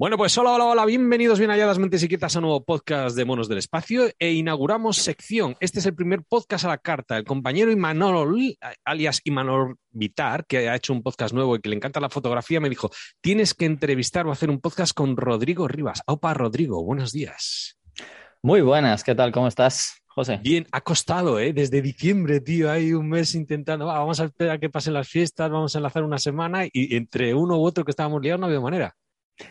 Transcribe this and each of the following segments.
Bueno, pues hola, hola, hola, bienvenidos bien allá las mentes inquietas a un nuevo podcast de Monos del Espacio e inauguramos sección. Este es el primer podcast a la carta. El compañero Imanol, alias Imanol Vitar, que ha hecho un podcast nuevo y que le encanta la fotografía, me dijo, tienes que entrevistar o hacer un podcast con Rodrigo Rivas. Opa, Rodrigo, buenos días. Muy buenas, ¿qué tal? ¿Cómo estás? José. Bien, ha costado, ¿eh? Desde diciembre, tío, hay un mes intentando, vamos a esperar a que pasen las fiestas, vamos a enlazar una semana y entre uno u otro que estábamos liados no había manera.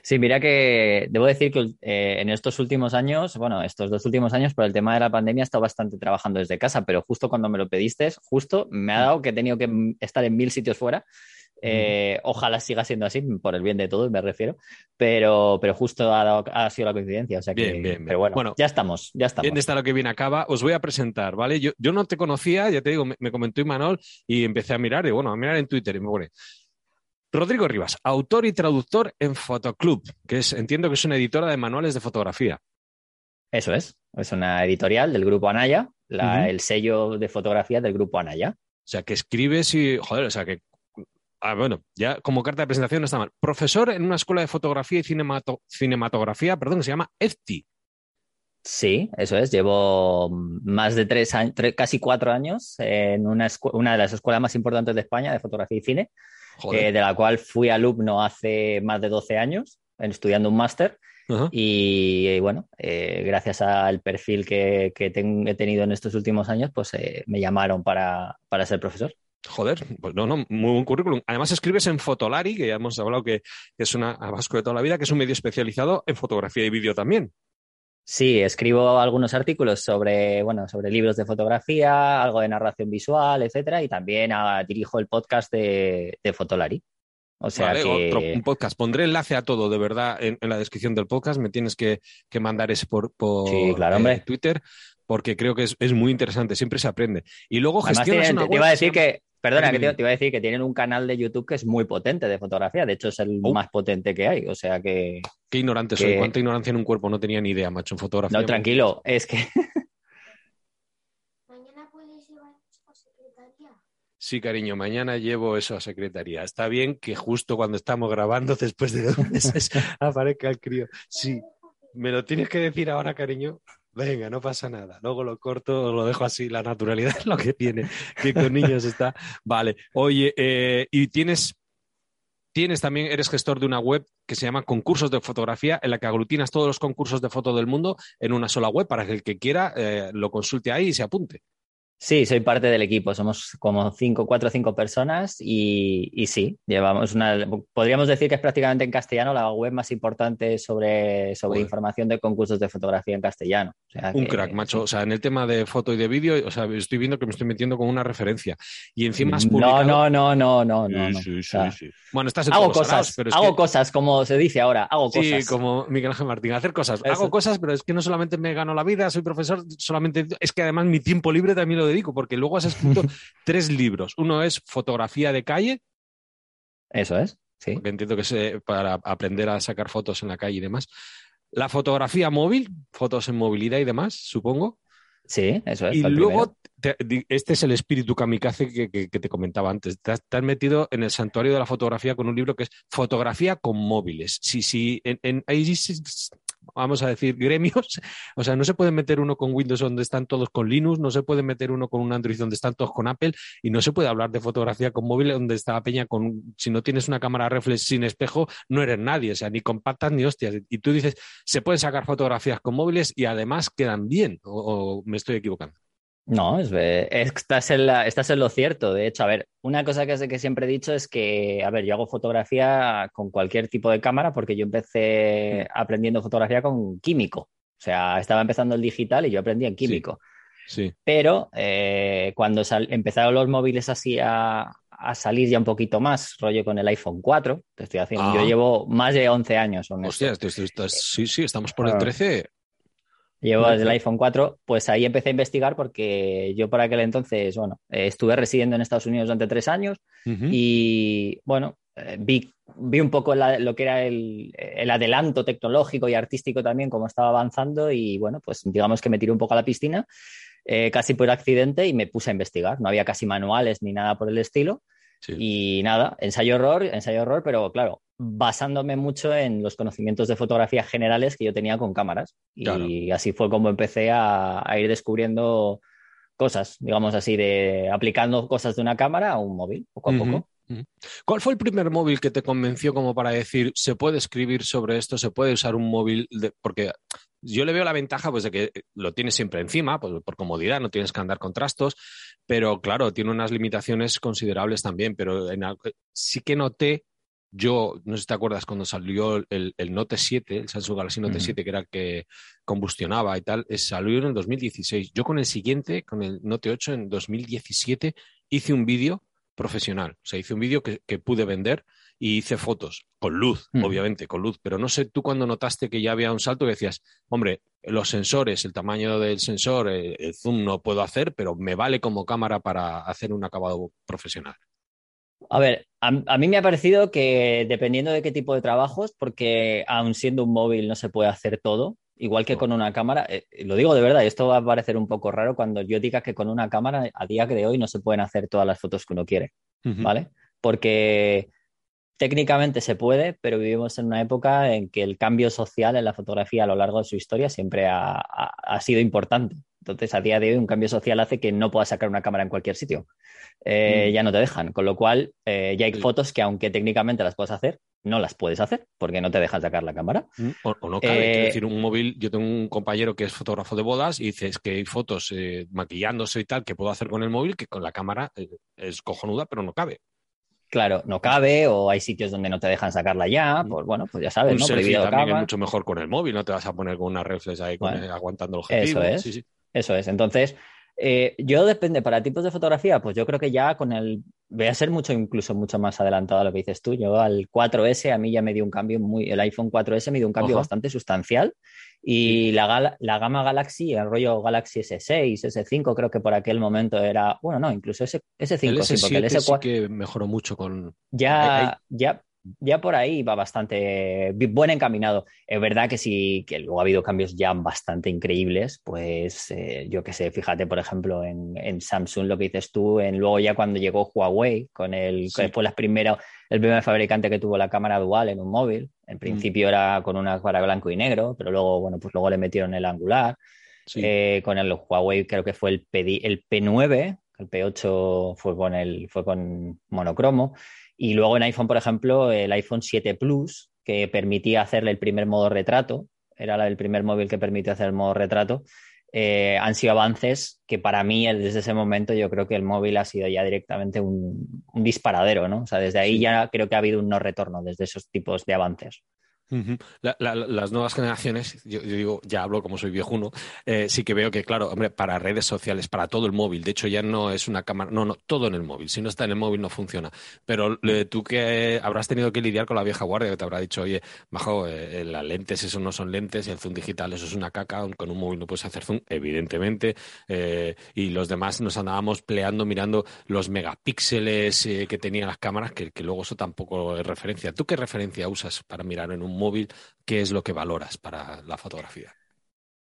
Sí, mira que debo decir que eh, en estos últimos años, bueno, estos dos últimos años, por el tema de la pandemia, he estado bastante trabajando desde casa, pero justo cuando me lo pediste, justo me ha dado que he tenido que estar en mil sitios fuera. Eh, ojalá siga siendo así, por el bien de todos, me refiero, pero, pero justo ha, sido la coincidencia. O sea que, bien, bien, Pero bueno, ya estamos, ya estamos. Bien está lo que viene acaba. Os voy a presentar, ¿vale? Yo, yo no te conocía, ya te digo, me, me comentó Imanol y empecé a mirar, y bueno, a mirar en Twitter y me pone, Rodrigo Rivas, autor y traductor en Fotoclub, que es, entiendo que es una editora de manuales de fotografía. Eso es, es una editorial del grupo Anaya, el sello de fotografía del grupo Anaya. O sea, que escribes y, joder, o sea, que, ah, bueno, ya como carta de presentación no está mal. Profesor en una escuela de fotografía y cinematografía, perdón, que se llama EFTI. Sí, eso es. Llevo más de tres años, casi cuatro años en una, una de las escuelas más importantes de España de fotografía y cine eh, de la cual fui alumno hace más de 12 años, estudiando un máster. Y, bueno, eh, gracias al perfil que, he tenido en estos últimos años, pues eh, me llamaron para, ser profesor. Joder, pues no, no, muy buen currículum. Además escribes en Fotolari, que ya hemos hablado que es una vasco de toda la vida, que es un medio especializado en fotografía y vídeo también. Sí, escribo algunos artículos sobre, bueno, sobre libros de fotografía, algo de narración visual, etcétera, y también ah, dirijo el podcast de, Fotolari. O sea que... otro, un podcast. Pondré enlace a todo, de verdad, en, la descripción del podcast. Me tienes que, mandar ese por, eh, Twitter, porque creo que es, muy interesante. Siempre se aprende. Y luego gestionas una Te iba a decir que Perdona, que te, iba a decir que tienen un canal de YouTube que es muy potente de fotografía. De hecho, es el oh. más potente que hay. O sea que. Qué ignorante soy. ¿Cuánta ignorancia en un cuerpo? No tenía ni idea, macho, en fotografía. No, tranquilo. Es que. ¿Mañana puedes llevar a secretaría? Sí, cariño, mañana llevo eso a secretaría. Está bien que justo cuando estamos grabando, después de dos meses, aparezca el crío. Sí, me lo tienes que decir ahora, cariño. Venga, no pasa nada. Luego lo corto, lo dejo así. La naturalidad es lo que tiene, que con niños está. Vale. Oye, eh, y tienes, tienes también, eres gestor de una web que se llama Concursos de Fotografía, en la que aglutinas todos los concursos de foto del mundo en una sola web para que el que quiera eh, lo consulte ahí y se apunte. Sí, soy parte del equipo. Somos como cinco, cuatro o cinco personas y, sí, llevamos una. Podríamos decir que es prácticamente en castellano la web más importante sobre, sobre información de concursos de fotografía en castellano. Un crack, macho. O sea, en el tema de foto y de vídeo, o sea, estoy viendo que me estoy metiendo con una referencia. Y encima has publicado... No, no, no, no, no. Sí, sí, sí, Bueno, estás en Hago cosas, pero hago cosas, como se dice ahora, hago cosas. Sí, como Miguel Ángel Martín, hacer cosas. Hago cosas, pero es que no solamente me gano la vida, soy profesor, solamente es que además mi tiempo libre también lo dedico, porque luego has escrito tres libros. Uno es Fotografía de calle. Eso es, sí. Porque entiendo que es para aprender a sacar fotos en la calle y demás. La fotografía móvil, fotos en movilidad y demás, supongo. Sí, eso es. Y luego, este es el espíritu kamikaze que, que, te comentaba antes. Te has, metido en el santuario de la fotografía con un libro que es Fotografía con móviles. Sí, sí, en, en, vamos a decir, gremios. O sea, no se puede meter uno con Windows donde están todos con Linux, no se puede meter uno con un Android donde están todos con Apple y no se puede hablar de fotografía con móvil donde está la peña con, si no tienes una cámara reflex sin espejo, no eres nadie, o sea, ni compactas ni hostias. Y tú dices, se pueden sacar fotografías con móviles y además quedan bien, o me estoy equivocando. No, es, estás, en estás en lo cierto. De hecho, a ver, una cosa que, que siempre he dicho es que, a ver, yo hago fotografía con cualquier tipo de cámara porque yo empecé aprendiendo fotografía con químico. O sea, estaba empezando el digital y yo aprendí en químico. Sí. Pero eh, cuando empezaron los móviles así a, salir ya un poquito más, rollo con el iPhone 4, te estoy haciendo, yo ah. llevo más de 11 años. Hostia, sí, sí, estamos por el 13. Llevo desde el iPhone 4, pues ahí empecé a investigar porque yo por aquel entonces, bueno, eh, estuve residiendo en Estados Unidos durante tres años y, bueno, eh, vi, vi un poco lo que era el, adelanto tecnológico y artístico también, cómo estaba avanzando y, bueno, pues digamos que me tiré un poco a la piscina, eh, casi por accidente y me puse a investigar. No había casi manuales ni nada por el estilo. Y nada, ensayo horror, ensayo horror, pero claro, basándome mucho en los conocimientos de fotografía generales que yo tenía con cámaras. Y así fue como empecé a, ir descubriendo cosas, digamos así, de aplicando cosas de una cámara a un móvil, poco a poco. ¿Cuál fue el primer móvil que te convenció como para decir, se puede escribir sobre esto, se puede usar un móvil? porque yo le veo la ventaja pues, de que lo tienes siempre encima, pues, por comodidad, no tienes que andar con trastos, pero claro, tiene unas limitaciones considerables también, pero sí que noté yo, no sé si te acuerdas cuando salió el, Note 7, el Samsung Galaxy Note 7, que era el que combustionaba y tal, salió en el 2016. Yo con el siguiente, con el Note 8 en 2017, hice un vídeo profesional. O sea, hice un vídeo que, pude vender y hice fotos, con luz, obviamente, con luz. Pero no sé tú cuando notaste que ya había un salto que decías, hombre, los sensores, el tamaño del sensor, eh, el zoom no puedo hacer, pero me vale como cámara para hacer un acabado profesional. A ver, a, mí me ha parecido que dependiendo de qué tipo de trabajos, porque aun siendo un móvil no se puede hacer todo, igual que con una cámara, eh, lo digo de verdad, y esto va a parecer un poco raro cuando yo diga que con una cámara a día de hoy no se pueden hacer todas las fotos que uno quiere, ¿vale? Porque técnicamente se puede, pero vivimos en una época en que el cambio social en la fotografía a lo largo de su historia siempre ha sido importante. Entonces, a día de hoy, un cambio social hace que no puedas sacar una cámara en cualquier sitio. Eh, mm. Ya no te dejan. Con lo cual, eh, ya hay fotos que, aunque técnicamente las puedas hacer, no las puedes hacer porque no te dejan sacar la cámara. Mm, o, no cabe. Eh, decir, un móvil. Yo tengo un compañero que es fotógrafo de bodas y dice que hay fotos maquillándose y tal que puedo hacer con el móvil que con la cámara es cojonuda, pero no cabe. Claro, no cabe, o hay sitios donde no te dejan sacarla ya, pues bueno, pues ya sabes, un ¿no? también es mucho mejor con el móvil, no te vas a poner con una reflex ahí aguantando el objetivo. Eso es. Sí, sí. Eso es. Entonces, eh, yo depende, para tipos de fotografía, pues yo creo que ya con el, voy a ser mucho, incluso mucho más adelantado a lo que dices tú. Yo al 4S a mí ya me dio un cambio muy, el iPhone 4S me dio un cambio bastante sustancial y la, la, gama Galaxy, el rollo Galaxy S6, S5, creo que por aquel momento era, bueno, no, incluso S, S5, el sí, porque el S4 sí que mejoró mucho con... Ya, ya, ya por ahí va bastante buen encaminado. Es verdad que sí, que luego ha habido cambios ya bastante increíbles, pues eh, yo qué sé, fíjate por ejemplo en, Samsung lo que dices tú, en, luego ya cuando llegó Huawei, con el, que fue la primera, el primer fabricante que tuvo la cámara dual en un móvil, en mm. principio era con una cámara blanco y negro, pero luego, bueno, pues luego le metieron el angular. Eh, con el Huawei creo que fue el, P, el P9, el P8 fue con, el, fue con monocromo. Y luego en iPhone, por ejemplo, el iPhone 7 Plus, que permitía hacerle el primer modo retrato, era el primer móvil que permite hacer el modo retrato, eh, han sido avances que para mí desde ese momento yo creo que el móvil ha sido ya directamente un, disparadero, ¿no? O sea, desde ahí ya creo que ha habido un no retorno desde esos tipos de avances las nuevas generaciones, yo, digo, ya hablo como soy viejuno, eh, sí que veo que, claro, hombre, para redes sociales, para todo el móvil, de hecho ya no es una cámara, no, no, todo en el móvil, si no está en el móvil no funciona. Pero tú que habrás tenido que lidiar con la vieja guardia que te habrá dicho, oye, bajo, eh, las lentes, eso no son lentes, el zoom digital, eso es una caca, con un móvil no puedes hacer zoom, evidentemente, eh, y los demás nos andábamos peleando mirando los megapíxeles que tenían las cámaras, que, que luego eso tampoco es referencia. ¿Tú qué referencia usas para mirar en un móvil, ¿qué es lo que valoras para la fotografía?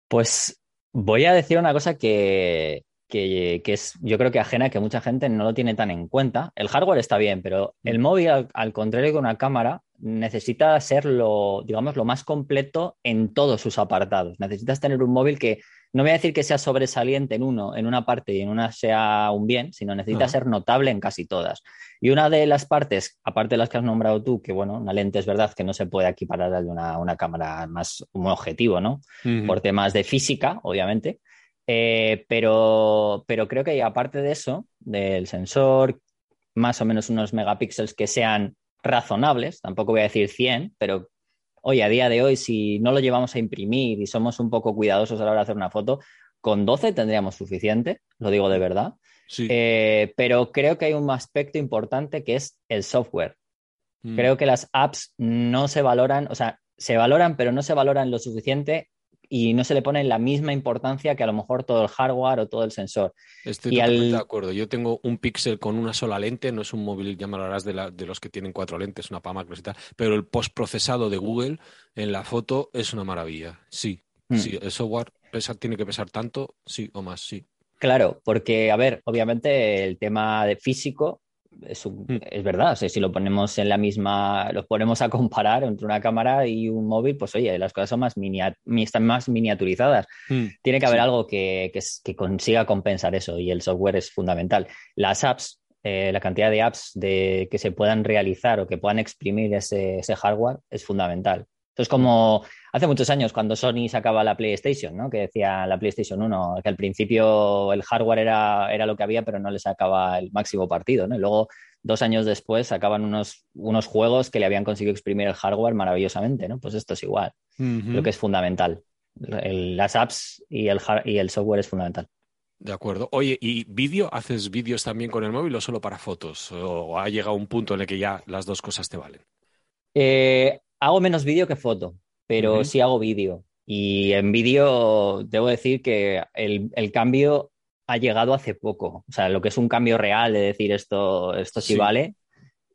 Pues voy a decir una cosa que, es yo creo que ajena, que mucha gente no lo tiene tan en cuenta. El hardware está bien, pero el móvil, al, contrario que una cámara, necesita ser lo, digamos, lo más completo en todos sus apartados. Necesitas tener un móvil que no voy a decir que sea sobresaliente en uno, en una parte y en una sea un bien, sino necesita ser notable en casi todas. Y una de las partes, aparte de las que has nombrado tú, que bueno, una lente es verdad que no se puede equiparar a una, una cámara más un objetivo, ¿no? Por temas de física, obviamente. Eh, pero, pero creo que aparte de eso, del sensor, más o menos unos megapíxeles que sean razonables, tampoco voy a decir 100, pero Oye, a día de hoy, si no lo llevamos a imprimir y somos un poco cuidadosos a la hora de hacer una foto, con 12 tendríamos suficiente, lo digo de verdad. Eh, pero creo que hay un aspecto importante que es el software. Mm. Creo que las apps no se valoran, o sea, se valoran, pero no se valoran lo suficiente y no se le pone la misma importancia que a lo mejor todo el hardware o todo el sensor. Estoy totalmente de acuerdo. Yo tengo un Pixel con una sola lente, no es un móvil, ya me hablarás de, de los que tienen cuatro lentes, una Pama y tal, pero el postprocesado de Google en la foto es una maravilla. Sí, hmm. sí, el software tiene que pesar tanto, sí o más, sí. Claro, porque, a ver, obviamente el tema de físico es, mm. es verdad. O sea, si lo ponemos en la misma, los ponemos a comparar entre una cámara y un móvil, pues oye, las cosas son más están más miniaturizadas. Mm. Tiene que haber algo que, que, consiga compensar eso y el software es fundamental. Las apps, eh, la cantidad de apps de, que se puedan realizar o que puedan exprimir ese, ese hardware es fundamental. Entonces, como hace muchos años cuando Sony sacaba la PlayStation, ¿no? Que decía la PlayStation 1, que al principio el hardware era, era lo que había, pero no le sacaba el máximo partido, ¿no? Y luego, dos años después, sacaban unos, unos juegos que le habían conseguido exprimir el hardware maravillosamente, ¿no? Pues esto es igual. Creo que es fundamental. las apps y el, y el software es fundamental. De acuerdo. Oye, ¿y vídeo? ¿Haces vídeos también con el móvil o solo para fotos? ¿O ha llegado un punto en el que ya las dos cosas te valen? Eh, hago menos vídeo que foto, pero sí hago vídeo. Y en vídeo debo decir que el, cambio ha llegado hace poco. O sea, lo que es un cambio real de decir esto, esto sí, vale,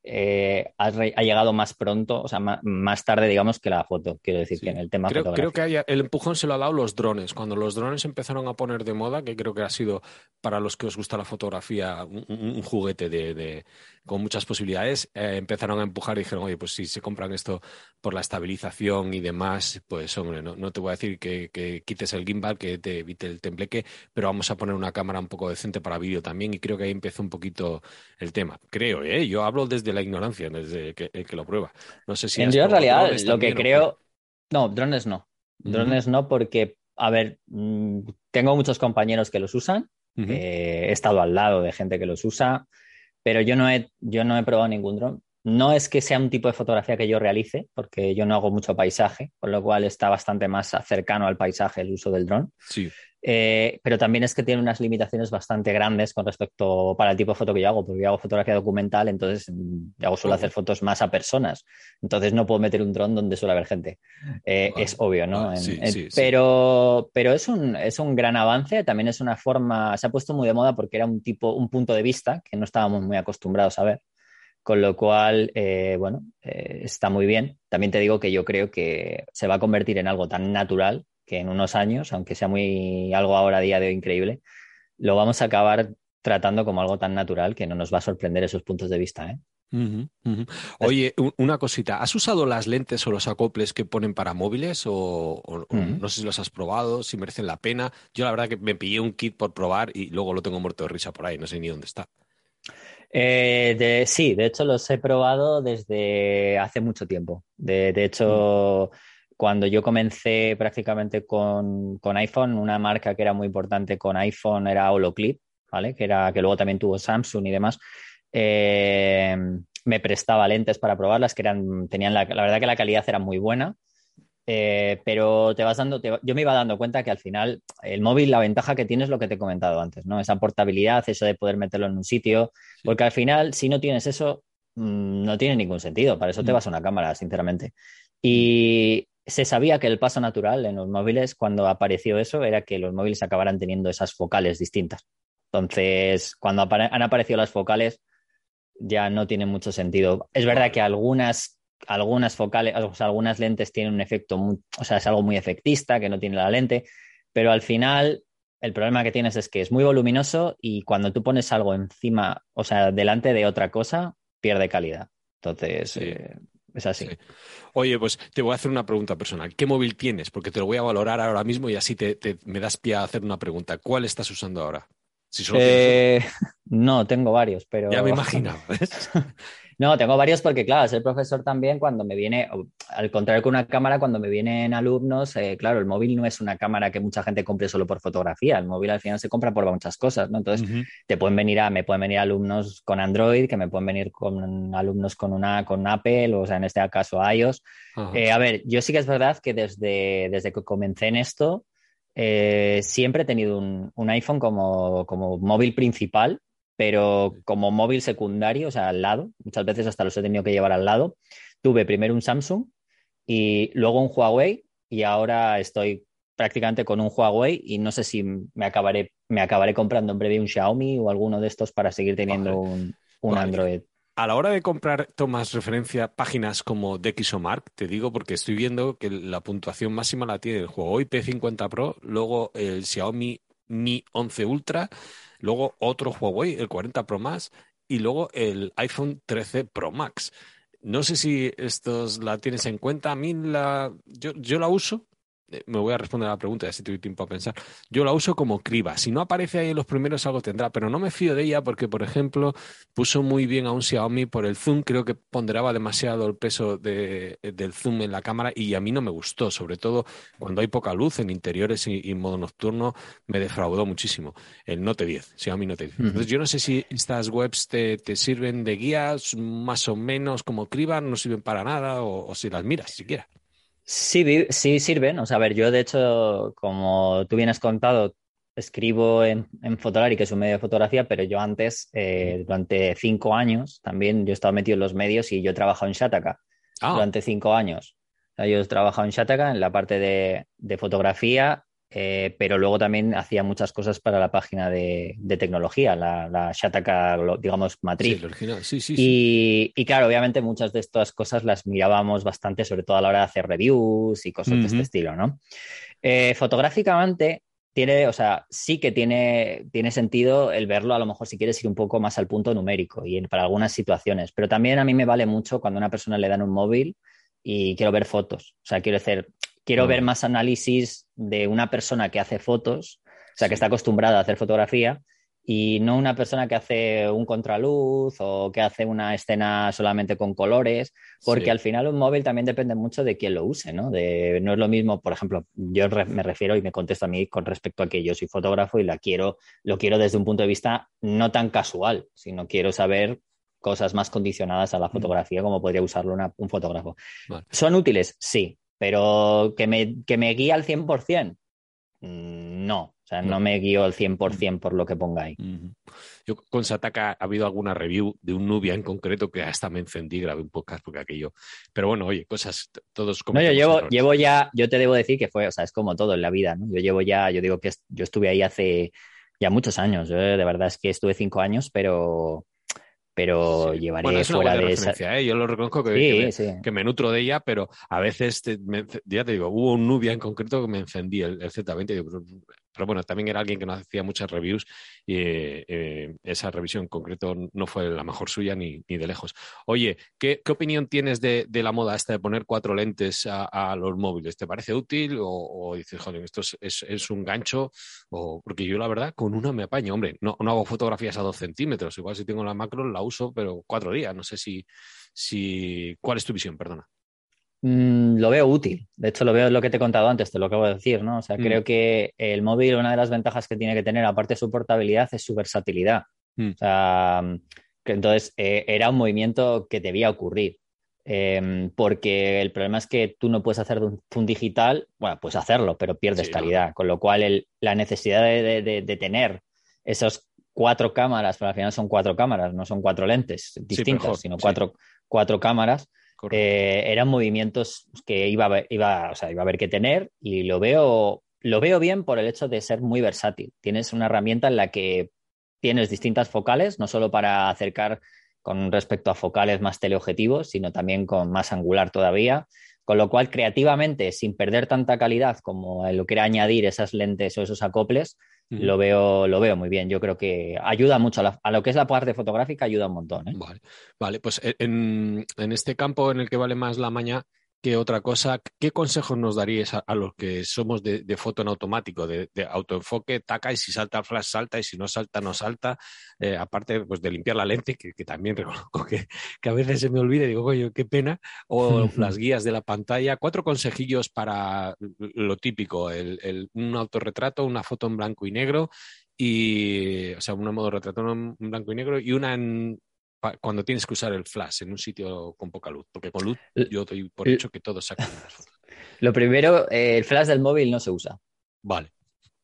eh, ha, llegado más pronto, o sea, más, tarde, digamos, que la foto. Quiero decir que en el tema creo, creo que el empujón se lo ha dado los drones. Cuando los drones empezaron a poner de moda, que creo que ha sido para los que os gusta la fotografía un, juguete de, con muchas posibilidades, eh, empezaron a empujar y dijeron, oye, pues si se compran esto por la estabilización y demás, pues hombre, no, te voy a decir que, quites el gimbal, que te evite el tembleque, pero vamos a poner una cámara un poco decente para vídeo también y creo que ahí empezó un poquito el tema. Creo, ¿eh? Yo hablo desde la ignorancia, desde que, el que lo prueba. No sé si... En realidad, lo que creo... No, drones no. Drones no porque, a ver, mm, tengo muchos compañeros que los usan, eh, he estado al lado de gente que los usa pero yo no he, yo no he probado ningún dron. No es que sea un tipo de fotografía que yo realice, porque yo no hago mucho paisaje, con lo cual está bastante más cercano al paisaje el uso del dron. Sí. Eh, pero también es que tiene unas limitaciones bastante grandes con respecto para el tipo de foto que yo hago, porque yo hago fotografía documental, entonces mm, yo hago, suelo hacer fotos más a personas. Entonces no puedo meter un dron donde suele haber gente. Eh, es obvio, ¿no? pero pero es, un, es un gran avance, también es una forma, se ha puesto muy de moda porque era un tipo, un punto de vista que no estábamos muy acostumbrados a ver. Con lo cual, eh, bueno, está muy bien. También te digo que yo creo que se va a convertir en algo tan natural que en unos años, aunque sea muy algo ahora a día de hoy increíble, lo vamos a acabar tratando como algo tan natural que no nos va a sorprender esos puntos de vista. ¿eh? Oye, una cosita, ¿has usado las lentes o los acoples que ponen para móviles o, no sé si los has probado, si merecen la pena? Yo la verdad que me pillé un kit por probar y luego lo tengo muerto de risa por ahí, no sé ni dónde está. Eh, sí, de hecho los he probado desde hace mucho tiempo. De, hecho, cuando yo comencé prácticamente con, iPhone, una marca que era muy importante con iPhone era Holoclip, ¿vale? Que, era, que luego también tuvo Samsung y demás. Eh, me prestaba lentes para probarlas, que eran, tenían la, verdad que la calidad era muy buena. Eh, pero te vas dando, yo me iba dando cuenta que al final el móvil, la ventaja que tiene es lo que te he comentado antes, ¿no? Esa portabilidad, eso de poder meterlo en un sitio, porque al final, si no tienes eso, mm, no tiene ningún sentido. Para eso te mm. vas a una cámara, sinceramente. Y se sabía que el paso natural en los móviles, cuando apareció eso, era que los móviles acabaran teniendo esas focales distintas. Entonces, cuando han aparecido las focales, ya no tiene mucho sentido. Es verdad que algunas, algunas focales, o sea, algunas lentes tienen un efecto, o sea, es algo muy efectista, que no tiene la lente, pero al final el problema que tienes es que es muy voluminoso y cuando tú pones algo encima, o sea, delante de otra cosa, pierde calidad. Entonces, eh, es así. Oye, pues te voy a hacer una pregunta personal. ¿Qué móvil tienes? Porque te lo voy a valorar ahora mismo y así te, me das pie a hacer una pregunta. ¿Cuál estás usando ahora? Eh, no, tengo varios, pero. Ya me imagino. No, tengo varios porque, claro, ser profesor también cuando me viene, al contrario que una cámara, cuando me vienen alumnos, eh, claro, el móvil no es una cámara que mucha gente compre solo por fotografía, el móvil al final se compra por muchas cosas, ¿no? Entonces, te pueden venir a, me pueden venir alumnos con Android, que me pueden venir con alumnos con una, con Apple, o sea, en este caso iOS. Eh, a ver, yo sí que es verdad que desde, desde que comencé en esto, eh, siempre he tenido un, un iPhone como, como móvil principal pero como móvil secundario, o sea, al lado, muchas veces hasta los he tenido que llevar al lado. Tuve primero un Samsung y luego un Huawei y ahora estoy prácticamente con un Huawei y no sé si me acabaré, me acabaré comprando en breve un Xiaomi o alguno de estos para seguir teniendo un, Android. A la hora de comprar, tomas referencia páginas como Dexomark, te digo porque estoy viendo que la puntuación máxima la tiene el Huawei P50 Pro, luego el Xiaomi Mi 11 Ultra, luego otro Huawei, el 40 Pro más y luego el iPhone 13 Pro Max. No sé si estos la tienes en cuenta. A mí la, yo, yo la uso, me voy a responder a la pregunta, ya si tuve tiempo a pensar. Yo la uso como criba. Si no aparece ahí en los primeros, algo tendrá, pero no me fío de ella porque, por ejemplo, puso muy bien a un Xiaomi por el zoom. Creo que ponderaba demasiado el peso de, del zoom en la cámara y a mí no me gustó, sobre todo cuando hay poca luz en interiores y, en modo nocturno, me defraudó muchísimo. El Note 10, Xiaomi Note 10. Entonces, yo no sé si estas webs te, te, sirven de guías más o menos como criba, no sirven para nada o, o si las miras siquiera. Sí, sí sirven. O sea, a ver, yo de hecho, como tú bien has contado, escribo en, en Fotolari, que es un medio de fotografía, pero yo antes, eh, durante cinco años, también yo he estado metido en los medios y yo he trabajado en Shataka ah. durante cinco años. O sea, yo he trabajado en Shataka en la parte de, de fotografía eh, pero luego también hacía muchas cosas para la página de, tecnología, la, la Shataka, digamos, matriz. Sí, sí, y, y, claro, obviamente muchas de estas cosas las mirábamos bastante, sobre todo a la hora de hacer reviews y cosas de este estilo, ¿no? Eh, fotográficamente, tiene, o sea, sí que tiene, tiene sentido el verlo, a lo mejor si quieres ir un poco más al punto numérico y para algunas situaciones, pero también a mí me vale mucho cuando a una persona le dan un móvil y quiero ver fotos. O sea, quiero decir, quiero ver más análisis de una persona que hace fotos, o sea, que está acostumbrada a hacer fotografía, y no una persona que hace un contraluz o que hace una escena solamente con colores, porque al final un móvil también depende mucho de quién lo use, ¿no? De, no es lo mismo, por ejemplo, yo me refiero y me contesto a mí con respecto a que yo soy fotógrafo y la quiero, lo quiero desde un punto de vista no tan casual, sino quiero saber cosas más condicionadas a la fotografía como podría usarlo un fotógrafo. ¿Son útiles? Sí, pero que me, que me guía al 100%, mm, no. O sea, no, me guío al 100% por lo que ponga ahí. Yo con Sataka ha habido alguna review de un Nubia en concreto que hasta me encendí, grabé un podcast porque aquello. Pero bueno, oye, cosas, todos como. No, yo llevo, llevo ya, yo te debo decir que fue, o sea, es como todo en la vida, ¿no? Yo llevo ya, yo digo que yo estuve ahí hace ya muchos años. de verdad es que estuve cinco años, pero pero llevaré bueno, es fuera de esa... ¿eh? Yo lo reconozco que, que, me, nutro de ella, pero a veces, ya te digo, hubo un Nubia en concreto que me encendí el, el Z20 y digo, pero bueno, también era alguien que no hacía muchas reviews y eh, esa revisión en concreto no fue la mejor suya ni, de lejos. Oye, ¿qué, opinión tienes de, la moda esta de poner cuatro lentes a, los móviles? ¿Te parece útil o, dices, joder, esto es, un gancho? O, porque yo la verdad con una me apaño, hombre, no, no hago fotografías a dos centímetros, igual si tengo la macro la uso, pero cuatro días, no sé si, si... ¿Cuál es tu visión? Perdona. Mm, lo veo útil. De hecho, lo veo lo que te he contado antes, te lo acabo de decir, ¿no? O sea, mm. creo que el móvil, una de las ventajas que tiene que tener, aparte de su portabilidad, es su versatilidad. Mm. O sea, que entonces eh, era un movimiento que debía ocurrir. Em, porque el problema es que tú no puedes hacer de un, digital, bueno, puedes hacerlo, pero pierdes calidad. Con lo cual, la necesidad de, tener esos cuatro cámaras, pero al final son cuatro cámaras, no son cuatro lentes distintas, sino cuatro, cuatro cámaras eh, eran movimientos que iba, iba, o sea, iba a haber que tener y lo veo, lo veo bien por el hecho de ser muy versátil. Tienes una herramienta en la que tienes distintas focales, no solo para acercar con respecto a focales más teleobjetivos, sino también con más angular todavía. Con lo cual, creativamente, sin perder tanta calidad como lo que era añadir esas lentes o esos acoples, lo, veo, lo veo muy bien. Yo creo que ayuda mucho a, lo que es la parte fotográfica, ayuda un montón. ¿eh? Vale, vale, pues en, en, este campo en el que vale más la maña, ¿Qué otra cosa? ¿Qué consejos nos darías a, los que somos de, foto en automático, de, autoenfoque, taca y si salta el flash salta y si no salta no salta? Eh, aparte pues, de limpiar la lente, que, también reconozco que, que, a veces se me olvida y digo, coño, qué pena, o las guías de la pantalla. Cuatro consejillos para lo típico, el, un autorretrato, una foto en blanco y negro y, o sea, un modo retrato en blanco y negro y una en cuando tienes que usar el flash en un sitio con poca luz, porque con luz yo doy por hecho que todos sacan las fotos. Lo primero, eh, el flash del móvil no se usa. Vale.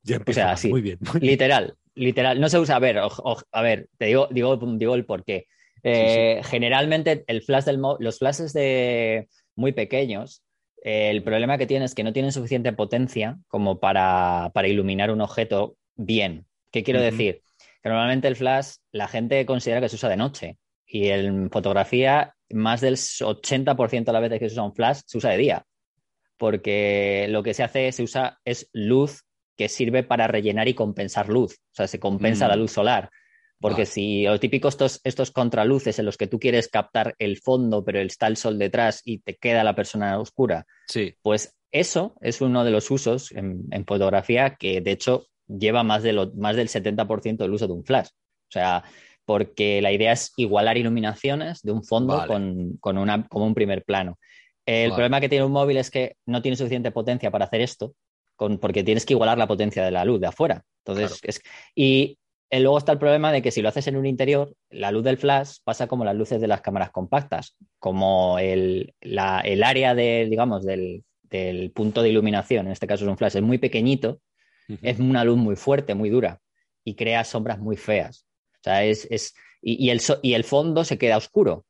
Ya o sea, sí, muy bien. Literal, literal. No se usa. A ver, a ver, te digo, digo, digo el porqué. Eh, generalmente el flash del los flashes de muy pequeños, el problema que tienen es que no tienen suficiente potencia como para, para iluminar un objeto bien. ¿Qué quiero decir? Que normalmente el flash la gente considera que se usa de noche. Y en fotografía, más del 80% de las veces que se usa un flash se usa de día, porque lo que se hace se usa es luz que sirve para rellenar y compensar luz, o sea, se compensa la mm. luz solar. Porque si lo típico estos, estos contraluces en los que tú quieres captar el fondo, pero está el sol detrás y te queda la persona oscura, Sí, pues eso es uno de los usos en, en fotografía que de hecho lleva más, de lo- más del 70% del uso de un flash. O sea, porque la idea es igualar iluminaciones de un fondo Vale. con, con una, como un primer plano. El Vale. problema que tiene un móvil es que no tiene suficiente potencia para hacer esto, con- porque tienes que igualar la potencia de la luz de afuera. Entonces, es, y eh, luego está el problema de que si lo haces en un interior, la luz del flash pasa como las luces de las cámaras compactas, como el, la- el área de, digamos, del, del punto de iluminación, en este caso es un flash, es muy pequeñito, es una luz muy fuerte, muy dura y crea sombras muy feas. O sea, es, es y, y el, y el fondo se queda oscuro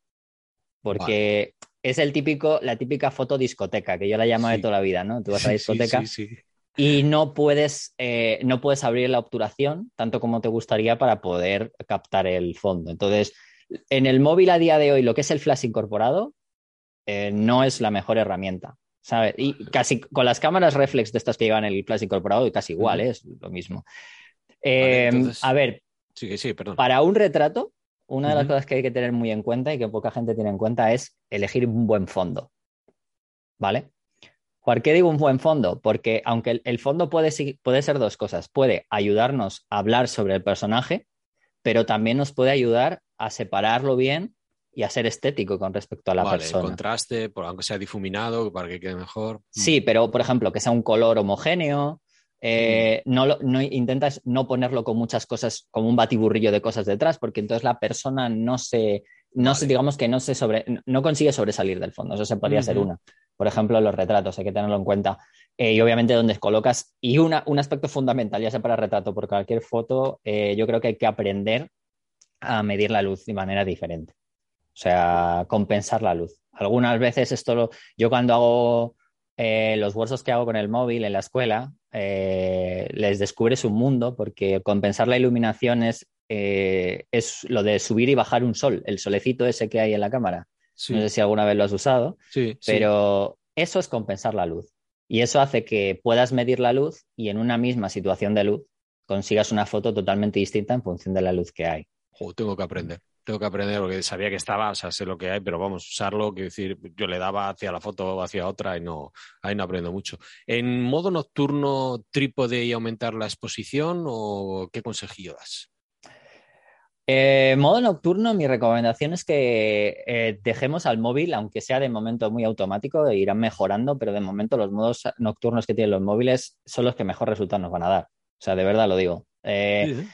porque es el típico, la típica foto discoteca que yo la llamo de toda la vida, ¿no? Tú vas a la discoteca sí, sí. y no puedes, eh, no puedes abrir la obturación tanto como te gustaría para poder captar el fondo. Entonces, en el móvil a día de hoy, lo que es el flash incorporado eh, no es la mejor herramienta. ¿sabes? Y casi con las cámaras reflex de estas que llevan el flash incorporado, y casi igual. ¿eh? es lo mismo. Eh, entonces- A ver, Sí, sí, perdón. para un retrato, una de las cosas que hay que tener muy en cuenta y que poca gente tiene en cuenta es elegir un buen fondo. ¿Vale? ¿Por qué digo un buen fondo? Porque aunque el, el fondo puede, ser dos cosas, puede ayudarnos a hablar sobre el personaje, pero también nos puede ayudar a separarlo bien y a ser estético con respecto a la vale, el persona. contraste, por, aunque sea difuminado, para que quede mejor. Sí, pero por ejemplo, que sea un color homogéneo. Eh, no, intentas no ponerlo con muchas cosas, como un batiburrillo de cosas detrás, porque entonces la persona no se, no se, digamos que no se sobre, no consigue sobresalir del fondo. Eso se podría ser una. Por ejemplo, los retratos, hay que tenerlo en cuenta. Eh, y obviamente donde colocas, y una, un aspecto fundamental, ya sea para retrato, por cualquier foto, eh, yo creo que hay que aprender a medir la luz de manera diferente. O sea, compensar la luz. Algunas veces esto lo, yo cuando hago eh, los workshops que hago con el móvil en la escuela, eh, les descubres un mundo porque compensar la iluminación es, eh, es lo de subir y bajar un sol, el solecito ese que hay en la cámara. Sí, No sé si alguna vez lo has usado, sí, sí. pero eso es compensar la luz. Y eso hace que puedas medir la luz y en una misma situación de luz consigas una foto totalmente distinta en función de la luz que hay. Tengo que aprender. Tengo que aprender porque sabía que estaba, o sea, sé lo que hay, pero vamos, usarlo, quiero decir, yo le daba hacia la foto o hacia otra y no, ahí no aprendo mucho. ¿En modo nocturno, trípode y aumentar la exposición o qué consejillo das? Eh, modo nocturno, mi recomendación es que eh, dejemos al móvil, aunque sea de momento muy automático, e irán mejorando, pero de momento los modos nocturnos que tienen los móviles son los que mejor resultados nos van a dar. O sea, de verdad lo digo. Eh, Sí.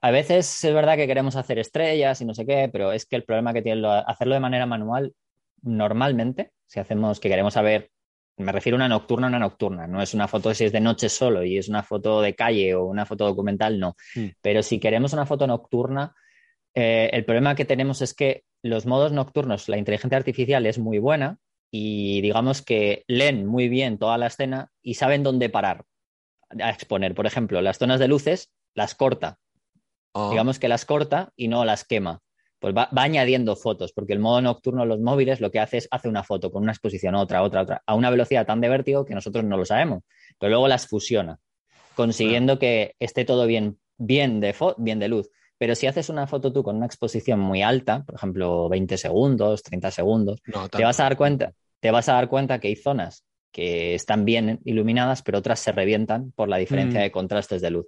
A veces es verdad que queremos hacer estrellas y no sé qué, pero es que el problema que tiene lo- hacerlo de manera manual, normalmente, si hacemos que queremos saber, me refiero a una nocturna, una nocturna, no es una foto si es de noche solo y es una foto de calle o una foto documental, no. Mm. Pero si queremos una foto nocturna, eh, el problema que tenemos es que los modos nocturnos, la inteligencia artificial es muy buena y digamos que leen muy bien toda la escena y saben dónde parar a exponer. Por ejemplo, las zonas de luces las corta Ah, digamos que las corta y no las quema. Pues va, va añadiendo fotos, porque el modo nocturno de los móviles lo que hace es hace una foto con una exposición, otra, otra, otra, a una velocidad tan de vértigo que nosotros no lo sabemos, pero luego las fusiona, consiguiendo que esté todo bien, bien de, bien de luz. Pero si haces una foto tú con una exposición muy alta, por ejemplo, 20 segundos, 30 segundos, no, te vas a dar cuenta, te vas a dar cuenta que hay zonas que están bien iluminadas, pero otras se revientan por la diferencia Mm. de contrastes de luz.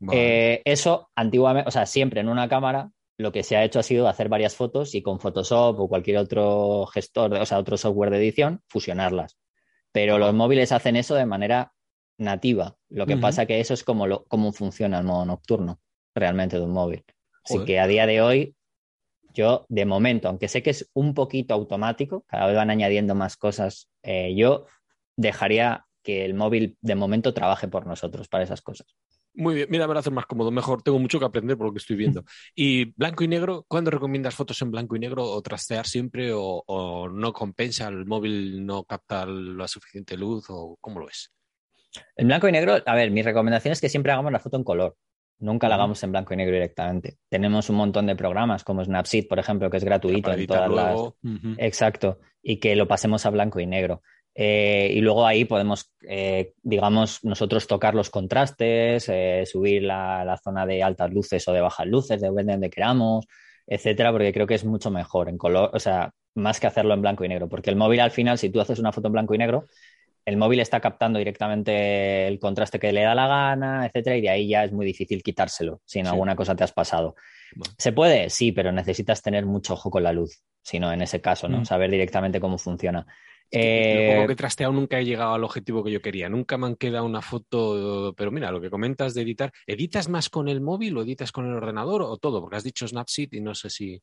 Vale. Eh, eso antiguamente, o sea, siempre en una cámara, lo que se ha hecho ha sido hacer varias fotos y con Photoshop o cualquier otro gestor, o sea, otro software de edición, fusionarlas. Pero los móviles hacen eso de manera nativa. Lo que Ujú. pasa que eso es como lo, cómo funciona el modo nocturno realmente de un móvil. Así que a día de hoy, yo de momento, aunque sé que es un poquito automático, cada vez van añadiendo más cosas, eh, yo dejaría que el móvil de momento trabaje por nosotros para esas cosas. Muy bien, mira, me lo hace más cómodo, mejor. Tengo mucho que aprender por lo que estoy viendo. ¿Y blanco y negro? ¿Cuándo recomiendas fotos en blanco y negro o trastear siempre o, o no compensa? ¿El móvil no capta la suficiente luz o cómo lo es? En blanco y negro, a ver, mi recomendación es que siempre hagamos la foto en color. Nunca la hagamos en blanco y negro directamente. Tenemos un montón de programas como Snapseed, por ejemplo, que es gratuito en todas las. Exacto. Y que lo pasemos a blanco y negro. Eh, y luego ahí podemos, eh, digamos, nosotros tocar los contrastes, eh, subir la, la, zona de altas luces o de bajas luces, depende de donde queramos, etcétera, porque creo que es mucho mejor en color, o sea, más que hacerlo en blanco y negro, porque el móvil al final, si tú haces una foto en blanco y negro, el móvil está captando directamente el contraste que le da la gana, etcétera, y de ahí ya es muy difícil quitárselo si en sí. alguna cosa te has pasado. Bueno. ¿Se puede? Sí, pero necesitas tener mucho ojo con la luz, si no, en ese caso, ¿no? Mm. Saber directamente cómo funciona. Eh... Lo poco que he trasteado nunca he llegado al objetivo que yo quería. Nunca me han quedado una foto. Pero mira, lo que comentas de editar, ¿editas más con el móvil o editas con el ordenador o todo? Porque has dicho Snapseed y no sé si.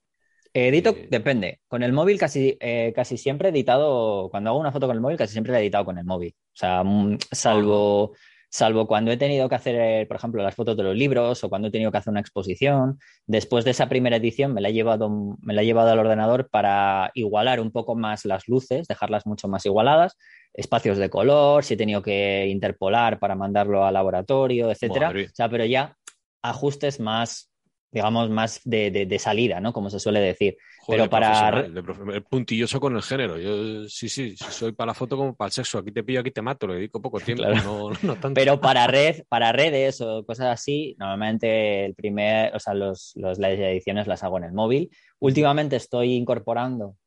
Edito, eh... depende. Con el móvil casi, eh, casi siempre he editado, cuando hago una foto con el móvil, casi siempre la he editado con el móvil. O sea, mm, salvo, salvo cuando he tenido que hacer, por ejemplo, las fotos de los libros o cuando he tenido que hacer una exposición. Después de esa primera edición me la he llevado, me la he llevado al ordenador para igualar un poco más las luces, dejarlas mucho más igualadas, espacios de color, si he tenido que interpolar para mandarlo al laboratorio, etcétera. O sea, pero ya ajustes más digamos, más de, de, de, salida, ¿no? Como se suele decir. Joder, Pero para... El puntilloso con el género. Yo sí, sí, soy para la foto como para el sexo. Aquí te pillo, aquí te mato, le dedico poco tiempo, claro. no, no tanto. Pero para red, para redes o cosas así, normalmente el primer, o sea, los, los, las ediciones las hago en el móvil. Últimamente estoy incorporando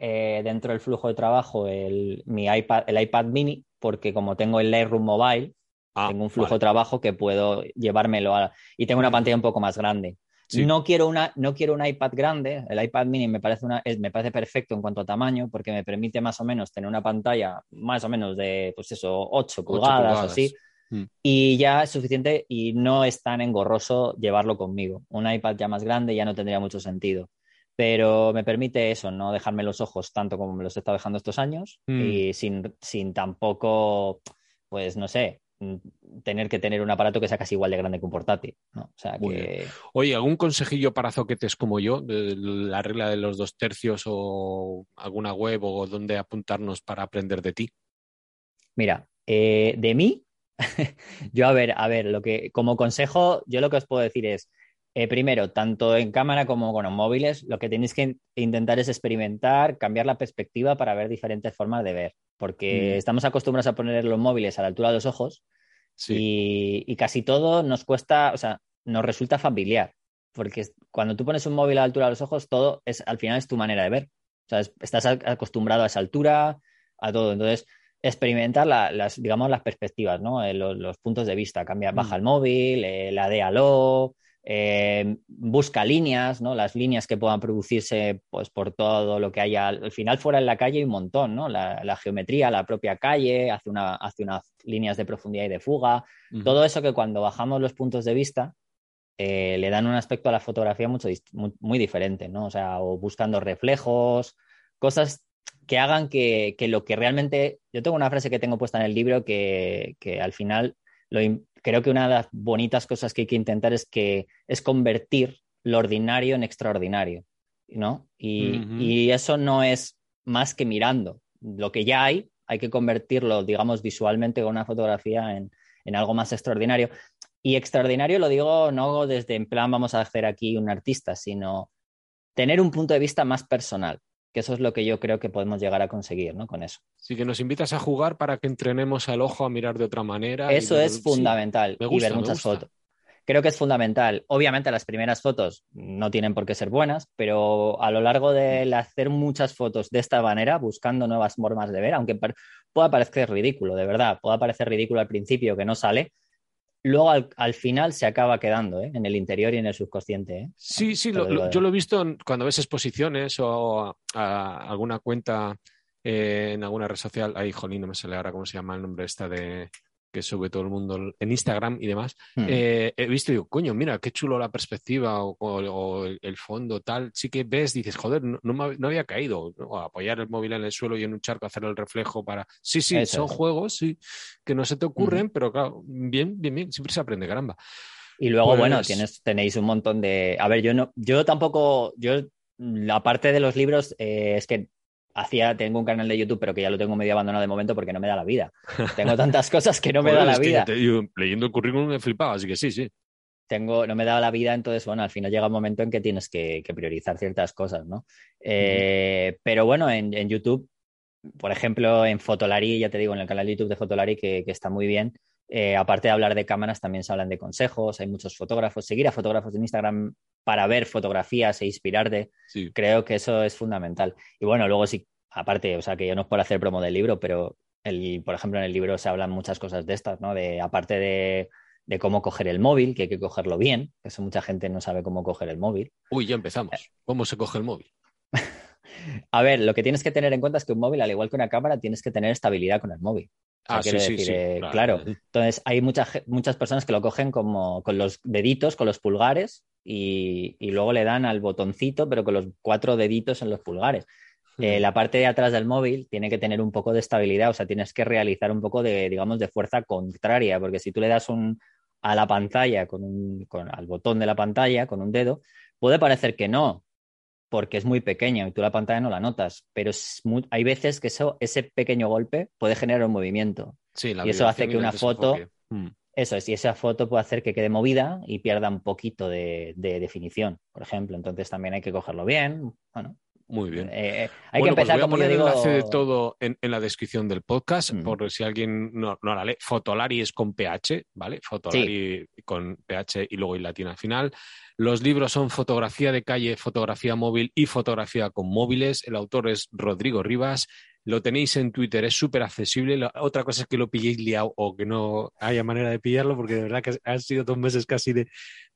eh, dentro del flujo de trabajo el, mi iPad, el iPad mini, porque como tengo el Lightroom Mobile, ah, tengo un flujo vale. de trabajo que puedo llevármelo a... y tengo una pantalla un poco más grande. Sí. No, quiero una, no quiero un iPad grande, el iPad mini me parece, una, me parece perfecto en cuanto a tamaño porque me permite más o menos tener una pantalla más o menos de, pues eso, 8 pulgadas, pulgadas. o así. Mm. Y ya es suficiente y no es tan engorroso llevarlo conmigo. Un iPad ya más grande ya no tendría mucho sentido. Pero me permite eso, no dejarme los ojos tanto como me los he estado dejando estos años mm. y sin, sin tampoco, pues no sé, tener que tener un aparato que sea casi igual de grande que un portátil. ¿no? O sea que... Oye, ¿algún consejillo para zoquetes como yo? De la regla de los dos tercios o alguna web o dónde apuntarnos para aprender de ti? Mira, eh, de mí, yo a ver, a ver, lo que como consejo, yo lo que os puedo decir es, eh, primero, tanto en cámara como con los móviles, lo que tenéis que intentar es experimentar, cambiar la perspectiva para ver diferentes formas de ver, porque mm. estamos acostumbrados a poner los móviles a la altura de los ojos sí. y, y, casi todo nos cuesta, o sea, nos resulta familiar, porque cuando tú pones un móvil a la altura de los ojos, todo es, al final es tu manera de ver. O sea, es, estás acostumbrado a esa altura, a todo. Entonces, experimentar la, las, digamos, las perspectivas, ¿no? Eh, los, los, puntos de vista. Cambia, baja mm. el móvil, eh, la de aló, eh, busca líneas, ¿no? Las líneas que puedan producirse pues, por todo lo que haya. Al final, fuera en la calle hay un montón, ¿no? La, la geometría, la propia calle, hace, una, hace, unas líneas de profundidad y de fuga. Uh -huh. Todo eso que cuando bajamos los puntos de vista eh, le dan un aspecto a la fotografía mucho, muy, muy, diferente, ¿no? O sea, o buscando reflejos, cosas que hagan que, que, lo que realmente. Yo tengo una frase que tengo puesta en el libro que, que al final lo, creo que una de las bonitas cosas que hay que intentar es que es convertir lo ordinario en extraordinario, ¿no? Y, uh -huh. y, eso no es más que mirando. Lo que ya hay, hay que convertirlo, digamos, visualmente con una fotografía en, en algo más extraordinario. Y extraordinario lo digo no desde en plan vamos a hacer aquí un artista, sino tener un punto de vista más personal que eso es lo que yo creo que podemos llegar a conseguir ¿no? con eso. Sí, que nos invitas a jugar para que entrenemos al ojo a mirar de otra manera. Eso y... es sí, fundamental gusta, y ver muchas fotos. Creo que es fundamental. Obviamente las primeras fotos no tienen por qué ser buenas, pero a lo largo de hacer muchas fotos de esta manera, buscando nuevas formas de ver, aunque pueda parecer ridículo, de verdad, pueda parecer ridículo al principio que no sale, luego al, al, final se acaba quedando ¿eh? en el interior y en el subconsciente. ¿eh? Sí, sí, lo, lo, yo lo he visto cuando ves exposiciones o a, a alguna cuenta eh, en alguna red social. Ay, jolín, no me sale ahora cómo se llama el nombre esta de que sube todo el mundo en Instagram y demás, hmm. eh, he visto y digo, coño, mira, qué chulo la perspectiva o, o, o el fondo, tal. Sí que ves, dices, joder, no, no, no había caído. apoyar el móvil en el suelo y en un charco hacer el reflejo para. Sí, sí, Eso son es. juegos, sí, que no se te ocurren, hmm. pero claro, bien, bien, bien, siempre se aprende, caramba. Y luego, pues... bueno, tienes, tenéis un montón de. A ver, yo no, yo tampoco, yo la parte de los libros eh, es que hacía, tengo un canal de YouTube, pero que ya lo tengo medio abandonado de momento porque no me da la vida. Tengo tantas cosas que no me da la vida. Te, yo, leyendo el currículum me flipaba, así que sí, sí. Tengo, no me da la vida, entonces, bueno, al final llega un momento en que tienes que, que priorizar ciertas cosas, ¿no? Eh. Pero bueno, en, en, YouTube por ejemplo, en Fotolari, ya te digo, en el canal de YouTube de Fotolari, que, que está muy bien, eh, aparte de hablar de cámaras, también se hablan de consejos, hay muchos fotógrafos. Seguir a fotógrafos en Instagram para ver fotografías e inspirarte, creo que eso es fundamental. Y bueno, luego sí, aparte, o sea, que yo no es por hacer promo del libro, pero el, por ejemplo, en el libro se hablan muchas cosas de estas, ¿no? De, aparte de, de cómo coger el móvil, que hay que cogerlo bien, que eso mucha gente no sabe cómo coger el móvil. Uy, ya empezamos. ¿Cómo se coge el móvil? A ver, lo que tienes que tener en cuenta es que un móvil, al igual que una cámara, tienes que tener estabilidad con el móvil. ah, sí, sí, sí, eh, claro. Entonces, hay muchas, muchas personas que lo cogen como con los deditos, con los pulgares, y, luego le dan al botoncito, pero con los cuatro deditos en los pulgares. Eh, la parte de atrás del móvil tiene que tener un poco de estabilidad, o sea, tienes que realizar un poco de, digamos, de fuerza contraria, porque si tú le das un, a la pantalla, con un, con, al botón de la pantalla, con un dedo, puede parecer que no, porque es muy pequeño y tú la pantalla no la notas, pero hay veces que eso, ese pequeño golpe puede generar un movimiento. y eso hace que una foto, mm. eso es, y esa foto puede hacer que quede movida y pierda un poquito de, definición, por ejemplo. Entonces también hay que cogerlo bien. Bueno, muy bien. Eh, eh, hay que pues empezar voy a poner el enlace de todo en, la descripción del podcast, mm. por si alguien no, no la lee. Fotolari es con PH, ¿vale? Fotolari con PH y luego y latina al final. Los libros son Fotografía de calle, Fotografía móvil y Fotografía con móviles. El autor es Rodrigo Rivas. Lo tenéis en Twitter, es súper accesible. Otra cosa es que lo pilléis liado o que no haya manera de pillarlo, porque de verdad que han sido dos meses casi de,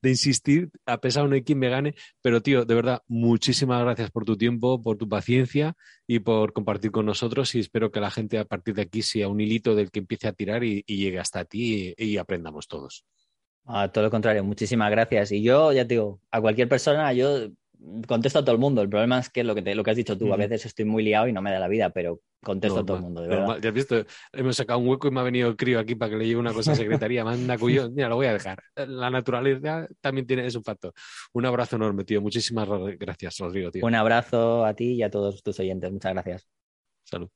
insistir, a pesar de quién me gane. Pero, tío, de verdad, muchísimas gracias por tu tiempo, por tu paciencia y por compartir con nosotros. Y espero que la gente a partir de aquí sea un hilito del que empiece a tirar y, llegue hasta ti y, aprendamos todos. A todo lo contrario, muchísimas gracias. Y yo, ya te digo, a cualquier persona, yo contesto a todo el mundo. El problema es que lo que, lo que has dicho tú, a veces estoy muy liado y no me da la vida, pero contesto a todo el mundo, de verdad. Ya has visto, hemos sacado un hueco y me ha venido el crío aquí para que le lleve una cosa a secretaría. Manda cuyo, mira, lo voy a dejar. La naturaleza también tiene ese factor. Un abrazo enorme, tío. Muchísimas gracias, Rodrigo, tío. Un abrazo a ti y a todos tus oyentes. Muchas gracias. Salud.